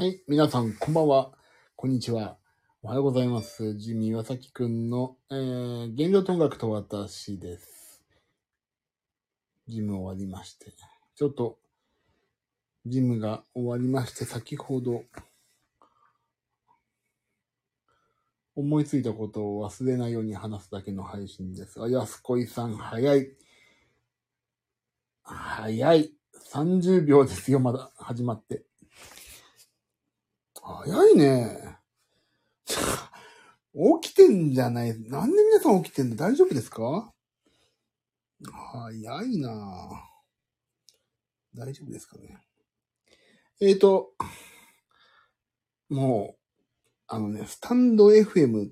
はい。皆さん、こんばんは。こんにちは。おはようございます。ジミー岩崎くんの、えー、原料と音楽と私です。ジム終わりまして。ちょっと、ジムが終わりまして、先ほど、思いついたことを忘れないように話すだけの配信です。あ、安子いさん、早い。早い。30秒ですよ、まだ、始まって。早いね。起きてんじゃない。なんで皆さん起きてんの？大丈夫ですか？早いな。大丈夫ですかね？えっ、ー、と、もう、あのね、スタンド FM、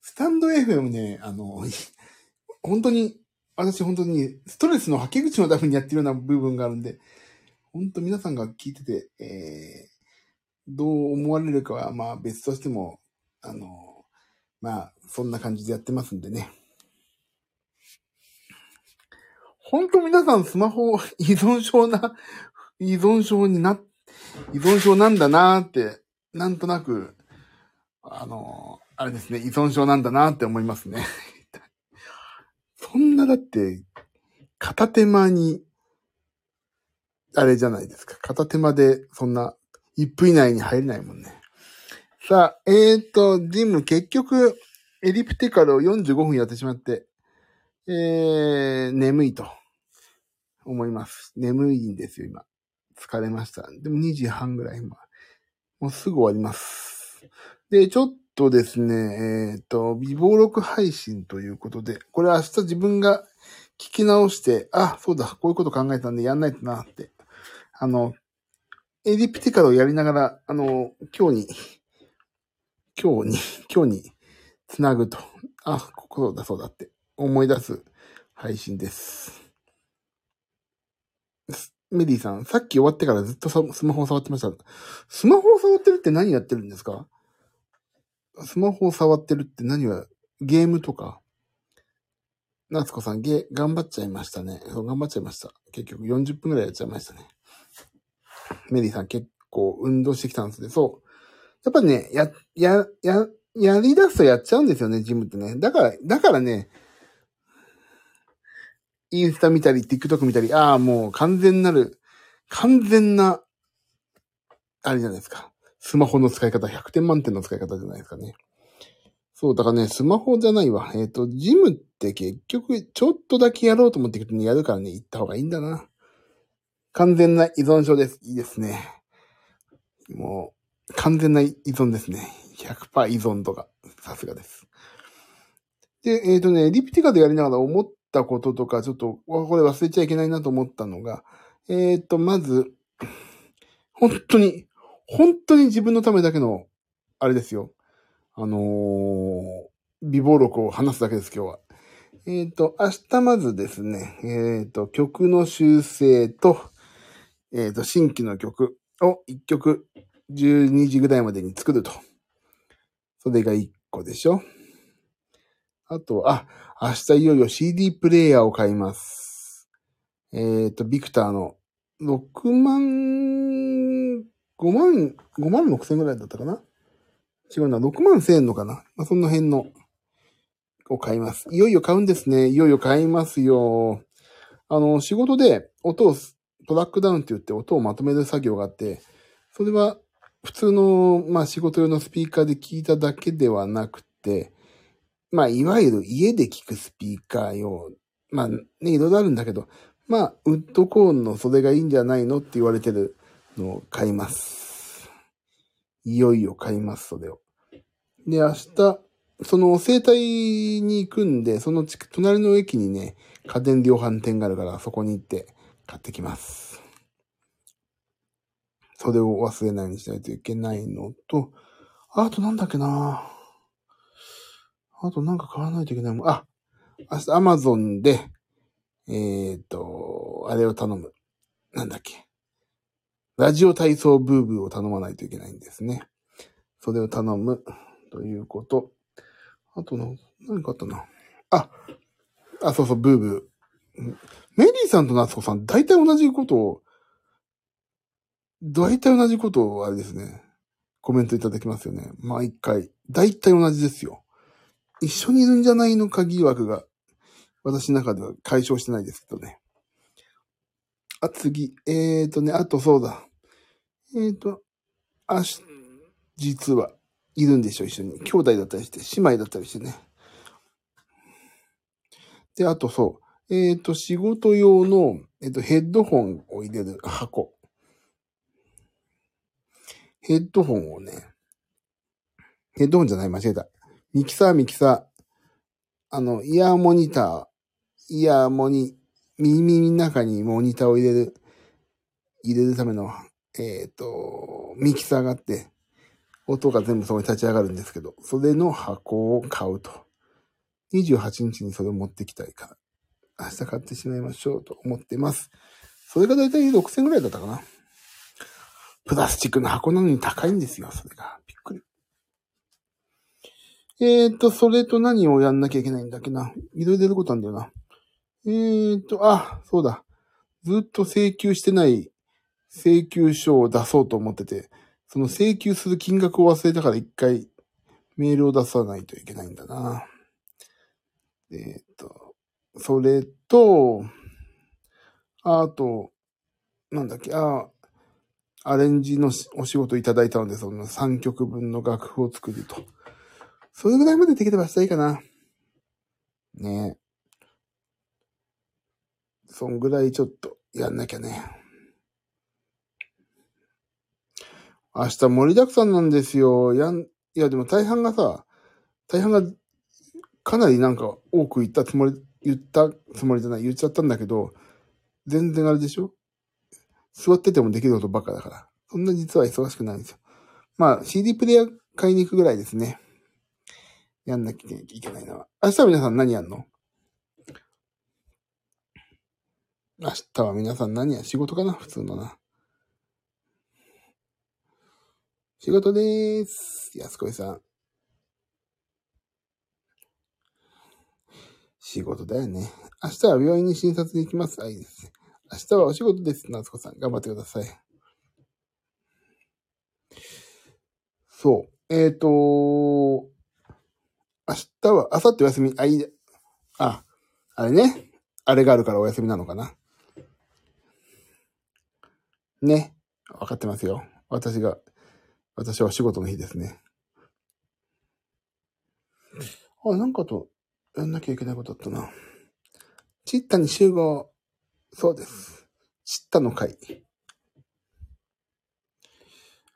スタンド FM ね、あの、本当に、私本当にストレスの吐き口のためにやってるような部分があるんで、本当皆さんが聞いてて、えー、どう思われるかはまあ別としても、あの、まあそんな感じでやってますんでね。本当皆さんスマホ依存症な、依存症にな、依存症なんだなーって、なんとなく、あの、あれですね、依存症なんだなーって思いますね。そんなだって、片手間に、あれじゃないですか。片手間で、そんな、1分以内に入れないもんね。さあ、えーと、ジム、結局、エリプテカルを45分やってしまって、えー、眠いと、思います。眠いんですよ、今。疲れました。でも2時半ぐらい、今。もうすぐ終わります。で、ちょっとですね、えっ、と、微暴録配信ということで、これ明日自分が聞き直して、あ、そうだ、こういうこと考えたんでやんないとなって。あの、エリプティカルをやりながら、あの、今日に、今日に、今日につなぐと、あ、ここだそうだって思い出す配信です。メリーさん、さっき終わってからずっとスマホを触ってました。スマホを触ってるって何やってるんですか？スマホを触ってるって何は、ゲームとか？夏子さん、ゲ、頑張っちゃいましたね。そう、頑張っちゃいました。結局40分くらいやっちゃいましたね。メリーさん結構運動してきたんですね。そう。やっぱね、や、や、や、やり出すとやっちゃうんですよね、ジムってね。だから、だからね、インスタ見たり、TikTok 見たり、ああ、もう完全なる、完全な、あれじゃないですか。スマホの使い方、100点満点の使い方じゃないですかね。そう、だからね、スマホじゃないわ。えっ、ー、と、ジムって結局、ちょっとだけやろうと思ってくるとね、やるからね、行った方がいいんだな。完全な依存症です。いいですね。もう、完全な依存ですね。100%依存とか、さすがです。で、えっ、ー、とね、リプティカでやりながら思ったこととか、ちょっと、これ忘れちゃいけないなと思ったのが、えっ、ー、と、まず、本当に、本当に自分のためだけの、あれですよ。あのー、微暴録を話すだけです、今日は。えっ、ー、と、明日まずですね、えっ、ー、と、曲の修正と、えっ、と、新規の曲を1曲12時ぐらいまでに作ると。それが1個でしょ。あと、あ、明日いよいよ CD プレイヤーを買います。えっ、と、ビクターの6万、5万、5万6千ぐらいだったかな？違うな、6万1000円のかな？まあ、その辺の、を買います。いよいよ買うんですね。いよいよ買いますよ。あの、仕事で音を、トラックダウンって言って音をまとめる作業があって、それは普通の、まあ仕事用のスピーカーで聞いただけではなくて、まあいわゆる家で聞くスピーカー用、まあね、いろいろあるんだけど、まあ、ウッドコーンのそれがいいんじゃないのって言われてるのを買います。いよいよ買います、それを。で、明日、その生態に行くんで、その隣の駅にね、家電量販店があるから、そこに行って買ってきます。それを忘れないようにしないといけないのと、あとなんだっけなあとなんか買わないといけないもん。あ、明日アマゾンで、えっ、ー、と、あれを頼む。なんだっけ。ラジオ体操ブーブーを頼まないといけないんですね。それを頼む。ということ。あとな、何かあったな。あ、あ、そうそう、ブーブー。メリーさんと夏子さん、大体同じことを、大体同じことを、あれですね。コメントいただきますよね。毎回。大体同じですよ。一緒にいるんじゃないのか疑惑が、私の中では解消してないですけどね。あ、次。えーとね、あとそうだ。えーと、あし、実はいるんでしょ、一緒に。兄弟だったりして、姉妹だったりしてね。で、あとそう。えっ、と、仕事用の、えっ、と、ヘッドホンを入れる箱。ヘッドホンをね、ヘッドホンじゃない、間違えた。ミキサー、ミキサー。あの、イヤーモニター、イヤーモニ、耳の中にモニターを入れる、入れるための、えっ、と、ミキサーがあって、音が全部そこに立ち上がるんですけど、それの箱を買うと。28日にそれを持ってきたいから、明日買ってしまいましょうと思ってます。それがだいたい6000ぐらいだったかな。プラスチックの箱なのに高いんですよ、それが。びっくり。えーと、それと何をやんなきゃいけないんだっけな。いろいろ出ることなんだよな。えーと、あ、そうだ。ずっと請求してない請求書を出そうと思ってて、その請求する金額を忘れたから一回メールを出さないといけないんだな。えーと、それと、あと、なんだっけ、あ、アレンジのお仕事いただいたので、その3曲分の楽譜を作ると。それぐらいまでできればしたいかな。ねえそんぐらいちょっとやんなきゃね。明日盛りだくさんなんですよ。やん、いやでも大半がさ、大半がかなりなんか多く言ったつもり、言ったつもりじゃない、言っちゃったんだけど、全然あれでしょ？座っててもできることばっかだから。そんな実は忙しくないんですよ。まあ、CD プレイヤー買いに行くぐらいですね。やんなきゃいけないのは。明日は皆さん何やんの？明日は皆さん何や仕事かな？普通のな。仕事でーす。安子さん。仕事だよね。明日は病院に診察に行きます。あ、いいです。明日はお仕事です。夏子さん。頑張ってください。そう。えっ、ー、と明日は、明後日お休み。あ、いい。あ、あれね。あれがあるからお休みなのかな。ね。わかってますよ。私が、私は仕事の日ですね。あ、なんかと、やんなきゃいけないことだったな。チッタに集合。そうです。チッタの会。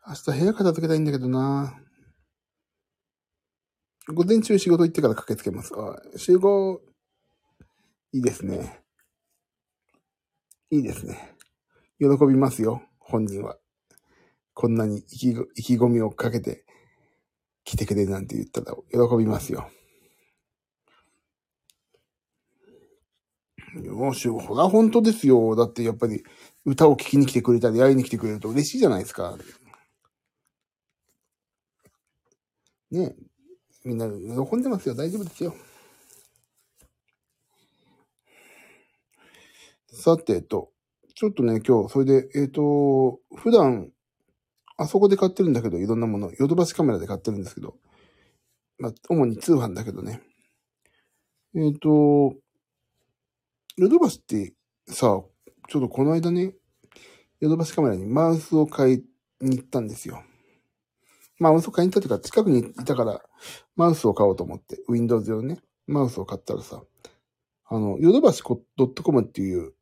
明日部屋片付けたいんだけどな。午前中仕事行ってから駆けつけます。あ、集合。いいですね。いいですね。喜びますよ、本人は。こんなに意気意気込みをかけて来てくれなんて言ったら喜びますよ。よし、ほら本当ですよ。だってやっぱり歌を聴きに来てくれたり会いに来てくれると嬉しいじゃないですか。ねみんな喜んでますよ。大丈夫ですよ。さて、えっと、ちょっとね、今日、それで、えっ、と、普段、あそこで買ってるんだけど、いろんなもの、ヨドバシカメラで買ってるんですけど、まあ、主に通販だけどね。えっ、と、ヨドバシってさ、ちょっとこの間ね、ヨドバシカメラにマウスを買いに行ったんですよ。マウスを買いに行ったというか、近くにいたから、マウスを買おうと思って、Windows 用ね、マウスを買ったらさ、あの、ヨドバシ .com っていう、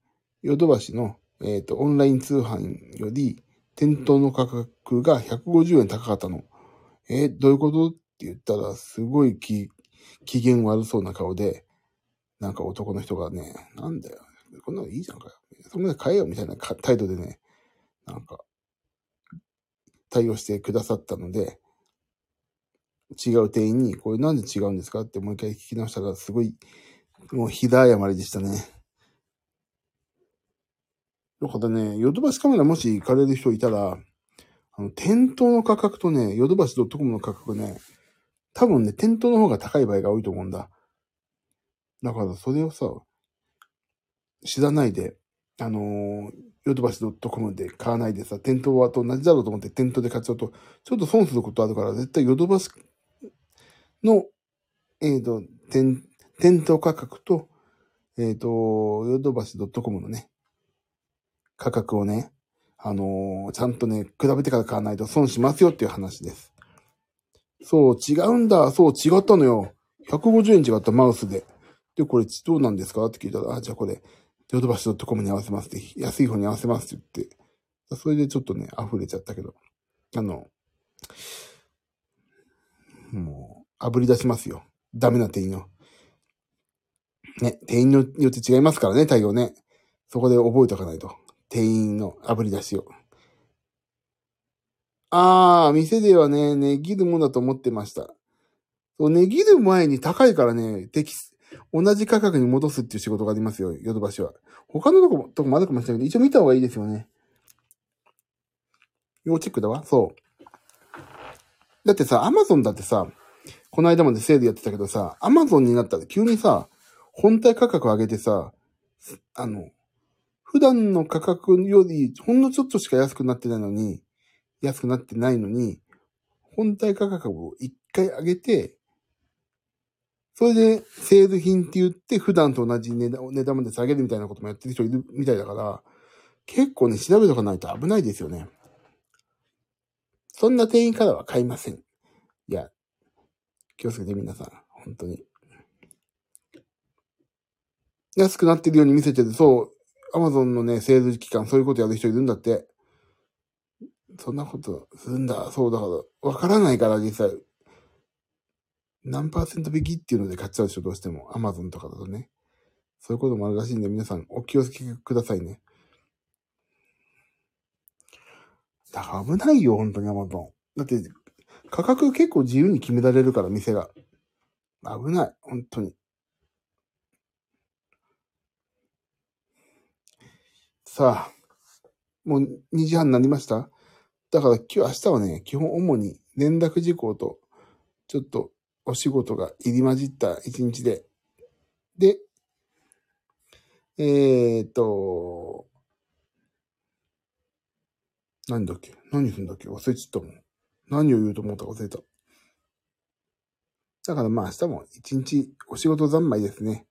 ヨドバシの、えっ、ー、と、オンライン通販より、店頭の価格が150円高かったの。えー、どういうこと？って言ったら、すごい機嫌悪そうな顔で、なんか男の人がね、なんだよ。こんなのいいじゃんかよ。そんなの買えよみたいな態度でね、なんか、対応してくださったので、違う店員に、これなんで違うんですか？ってもう一回聞き直したら、すごい、もうひだ謝りでしたね。だからね、ヨドバシカメラもし行かれる人いたら、あの、店頭の価格とね、ヨドバシ .com の価格ね、多分ね、店頭の方が高い場合が多いと思うんだ。だからそれをさ、知らないで、あのー、ヨドバシ .com で買わないでさ、店頭はと同じだろうと思って店頭で買っちゃうと、ちょっと損することあるから、絶対ヨドバシの、えっ、ー、と、店、店頭価格と、えっ、ー、と、ヨドバシ .com のね、価格をね、あのー、ちゃんとね、比べてから買わないと損しますよっていう話です。そう、違うんだ。そう、違ったのよ。150円違ったマウスで。で、これどうなんですか？って聞いたら、あ、じゃあこれ、ヨドバシ .com に合わせますって、安い方に合わせますって言って、それでちょっとね、溢れちゃったけど、あの、もう、炙り出しますよ。ダメな店員を。ね、店員によって違いますからね、対応ね。そこで覚えておかないと。店員の炙り出しを。あー、店ではね、値切るもんだと思ってました。値切る前に高いからね、適、同じ価格に戻すっていう仕事がありますよ、ヨドバシは。他のとこ、とこもあるかもしれないけど、一応見た方がいいですよね。要チェックだわ。そう。だってさ、アマゾンだってさ、この間までセールやってたけどさ、アマゾンになったら急にさ、本体価格上げてさ、あの、普段の価格よりほんのちょっとしか安くなってないのに、安くなってないのに、本体価格を一回上げて、それで、セール品って言って、普段と同じ値段値段まで下げるみたいなこともやってる人いるみたいだから、結構ね、調べとかないと危ないですよね。そんな店員からは買いません。いや、気をつけて皆さん。本当に。安くなってるように見せてて、そう、アマゾンのね、セール期間、そういうことやる人いるんだって。そんなことするんだ。そうだから、わからないから、実際。何パーセント引きっていうので買っちゃうでしょ、どうしても。アマゾンとかだとね。そういうこともあるらしいんで、皆さんお気をつけくださいね。だから危ないよ、本当にアマゾン。だって、価格結構自由に決められるから、店が。危ない、本当に。さあ、もう2時半になりました？だから今日、明日はね、基本主に連絡事項と、ちょっとお仕事が入り混じった一日で、で、えー、っと、何だっけ？何すんだっけ？忘れちゃったもん。何を言うと思ったか忘れた。だからまあ明日も一日お仕事三昧ですね。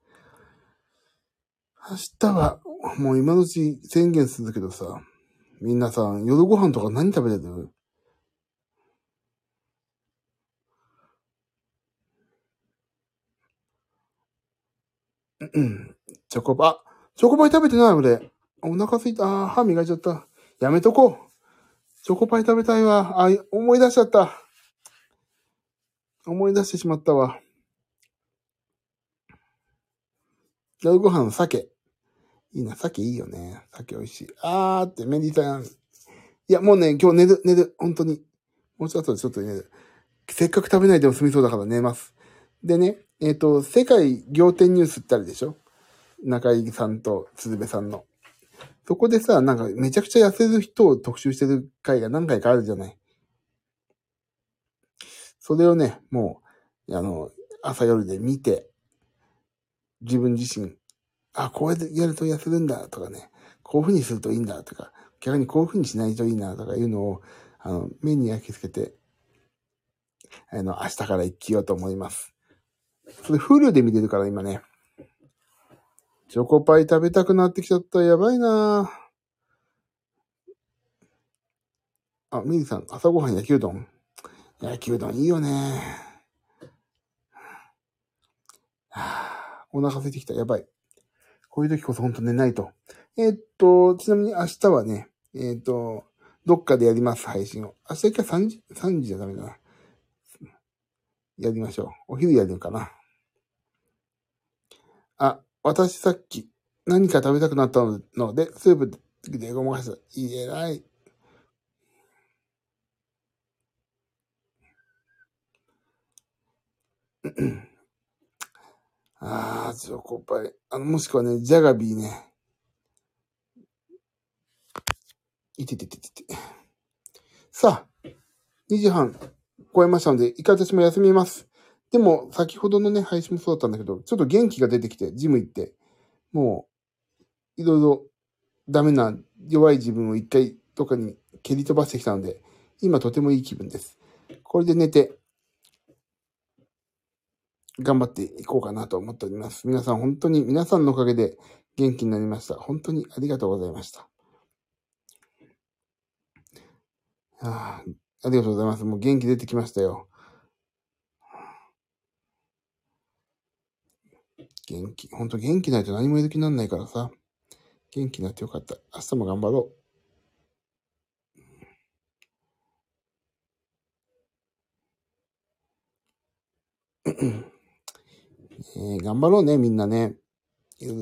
明日はもう今のうち宣言するけどさ、皆さん夜ご飯とか何食べてる？うん。チョコパ。チョコパイ食べてない俺。お腹すいた。あ歯磨いちゃった。やめとこう。チョコパイ食べたいわ。あ、思い出しちゃった。思い出してしまったわ。夜ご飯、鮭。いいな、鮭いいよね。鮭美味しい。あーって、メリーさん。いや、もうね、今日寝る、寝る。本当に。もうちょっとちょっと寝る。せっかく食べないでも済みそうだから寝ます。でね、えっ、ー、と、世界仰天ニュースってあるでしょ？中井さんと鶴瓶さんの。そこでさ、なんかめちゃくちゃ痩せる人を特集してる回が何回かあるじゃない。それをね、もう、あの、朝夜で見て、自分自身、あ、こうやってやると痩せるんだとかね、こういう風にするといいんだとか、逆にこういう風にしないといいなとかいうのを、あの、目に焼き付けて、あの、明日から生きようと思います。それフルで見てるから今ね。チョコパイ食べたくなってきちゃった。やばいなあ、ミリさん、朝ごはん焼きうどん？焼きうどんいいよね。はあ、お腹空いてきた。やばい。こういう時こそほんと寝ないと。えー、っと、ちなみに明日はね、えー、っと、どっかでやります、配信を。明日一回3時、3時じゃダメだな。やりましょう。お昼やるのかな。あ、私さっき何か食べたくなったので、スープでごまかした。いえない。ああ、チョコパイ。あの、もしくはね、ジャガビーね。いててててて。さあ、2時半超えましたので、一回私も休みます。でも、先ほどのね、配信もそうだったんだけど、ちょっと元気が出てきて、ジム行って、もういろいろダメな弱い自分を一回どっかに蹴り飛ばしてきたので、今とてもいい気分です。これで寝て、頑張っていこうかなと思っております。皆さん本当に皆さんのおかげで元気になりました。本当にありがとうございました。あありがとうございます。もう元気出てきましたよ。元気、本当元気ないと何もやる気にならないからさ。元気になってよかった。明日も頑張ろう。えー頑張ろうね、みんなね。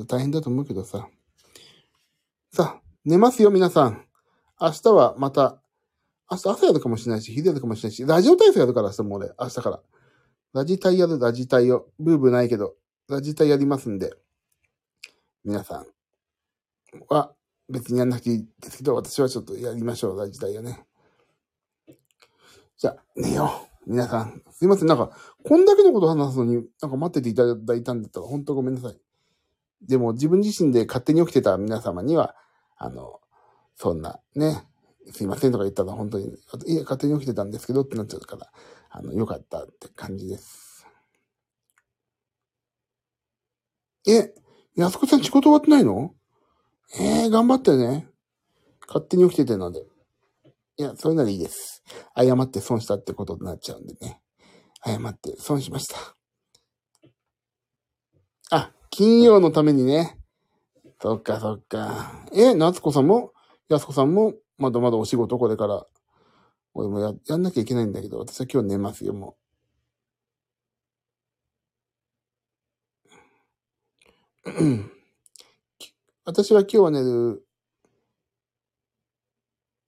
大変だと思うけどさ。さあ、寝ますよ、皆さん。明日はまた、明日朝やるかもしれないし、昼やるかもしれないし、ラジオ体操やるから、明日も俺、明日から。ラジタイやる、ラジタイを。ブーブーないけど、ラジタイやりますんで、皆さんは別にやんなくていいですけど、私はちょっとやりましょう、ラジタイをね。じゃあ、寝よう。皆さん、すいません。なんか、こんだけのこと話すのに、なんか待ってていただいたんだったら、本当ごめんなさい。でも、自分自身で勝手に起きてた皆様には、あの、そんな、ね、すいませんとか言ったら本当に、いや、勝手に起きてたんですけどってなっちゃうから、あの、よかったって感じです。え、安子さん仕事終わってないの？えー、頑張ってね。勝手に起きててので。いや、それならいいです。謝って損したってことになっちゃうんでね。謝って損しました。あ、金曜のためにね。そっかそっか。え、夏子さんも？安子さんも？まだまだお仕事これから。俺もや、やんなきゃいけないんだけど、私は今日寝ますよ、もう。私は今日は寝る。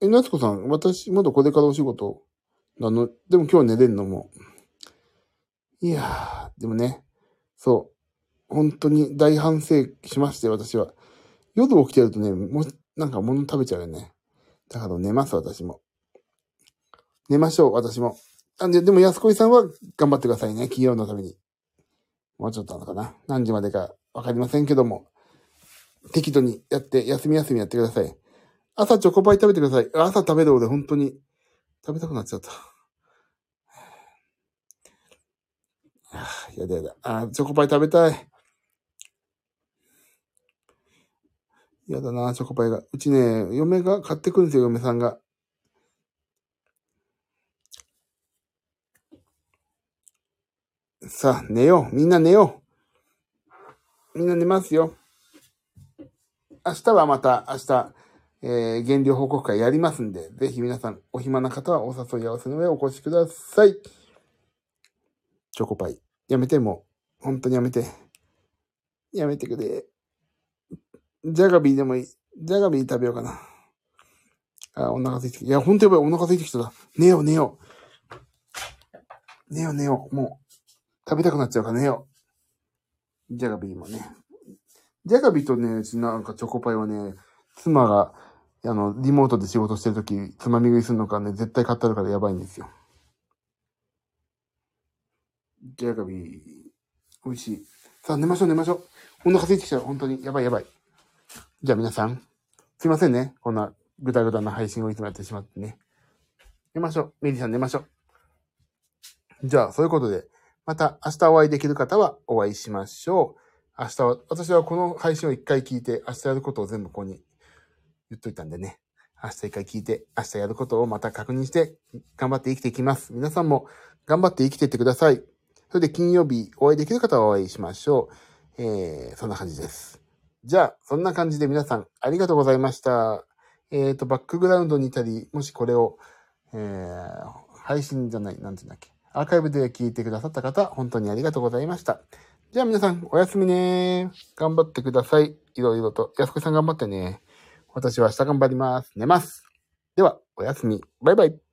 え、夏子さん、私、まだこれからお仕事なの、でも今日寝れるのも。いやー、でもね、そう。本当に大反省しまして、私は。夜起きてるとね、もう、なんか物食べちゃうよね。だから寝ます、私も。寝ましょう、私も。あで、でも安子さんは頑張ってくださいね、企業のために。もうちょっとなのかな。何時までかわかりませんけども。適度にやって、休み休みやってください。朝チョコパイ食べてください。朝食べる俺本当に食べたくなっちゃった。やだやだ。あチョコパイ食べたい。やだな、チョコパイが。うちね、嫁が買ってくるんですよ、嫁さんが。さあ、寝よう。みんな寝よう。みんな寝ますよ。明日はまた、明日、えー、減量報告会やりますんで、ぜひ皆さん、お暇な方はお誘い合わせの上お越しください。チョコパイ。やめて、もう。本当にやめて。やめてくれ。ジャガビーでもいい。ジャガビー食べようかな。あ、お腹空いてきた。いや、ほんとやばい。お腹空いてきた。寝よう、寝よう。寝よう、寝よう。もう、食べたくなっちゃうから寝よう。ジャガビーもね。ジャガビーとね、うちなんかチョコパイはね、妻が、あの、リモートで仕事してるとき、つまみ食いするのかね、絶対買ってあるからやばいんですよ。ジャガビー、美味しい。さあ、寝ましょう、寝ましょう。お腹空いてきちゃう。本当に。やばいやばい。じゃあ皆さん、すいませんね。こんなぐだぐだな配信をいつもやってしまってね。寝ましょう。メリーさん寝ましょう。じゃあ、そういうことで、また明日お会いできる方はお会いしましょう。明日は、私はこの配信を一回聞いて、明日やることを全部ここに言っといたんでね。明日一回聞いて、明日やることをまた確認して、頑張って生きていきます。皆さんも頑張って生きていってください。それで金曜日お会いできる方はお会いしましょう。えー、そんな感じです。じゃあ、そんな感じで皆さんありがとうございました。えっ、と、バックグラウンドにいたり、もしこれを、えー、配信じゃない、なんていうんだっけ。アーカイブで聞いてくださった方、本当にありがとうございました。じゃあ皆さん、おやすみね頑張ってください。いろいろと。安子さん頑張ってね。私は明日頑張ります。寝ます。では、おやすみ。バイバイ。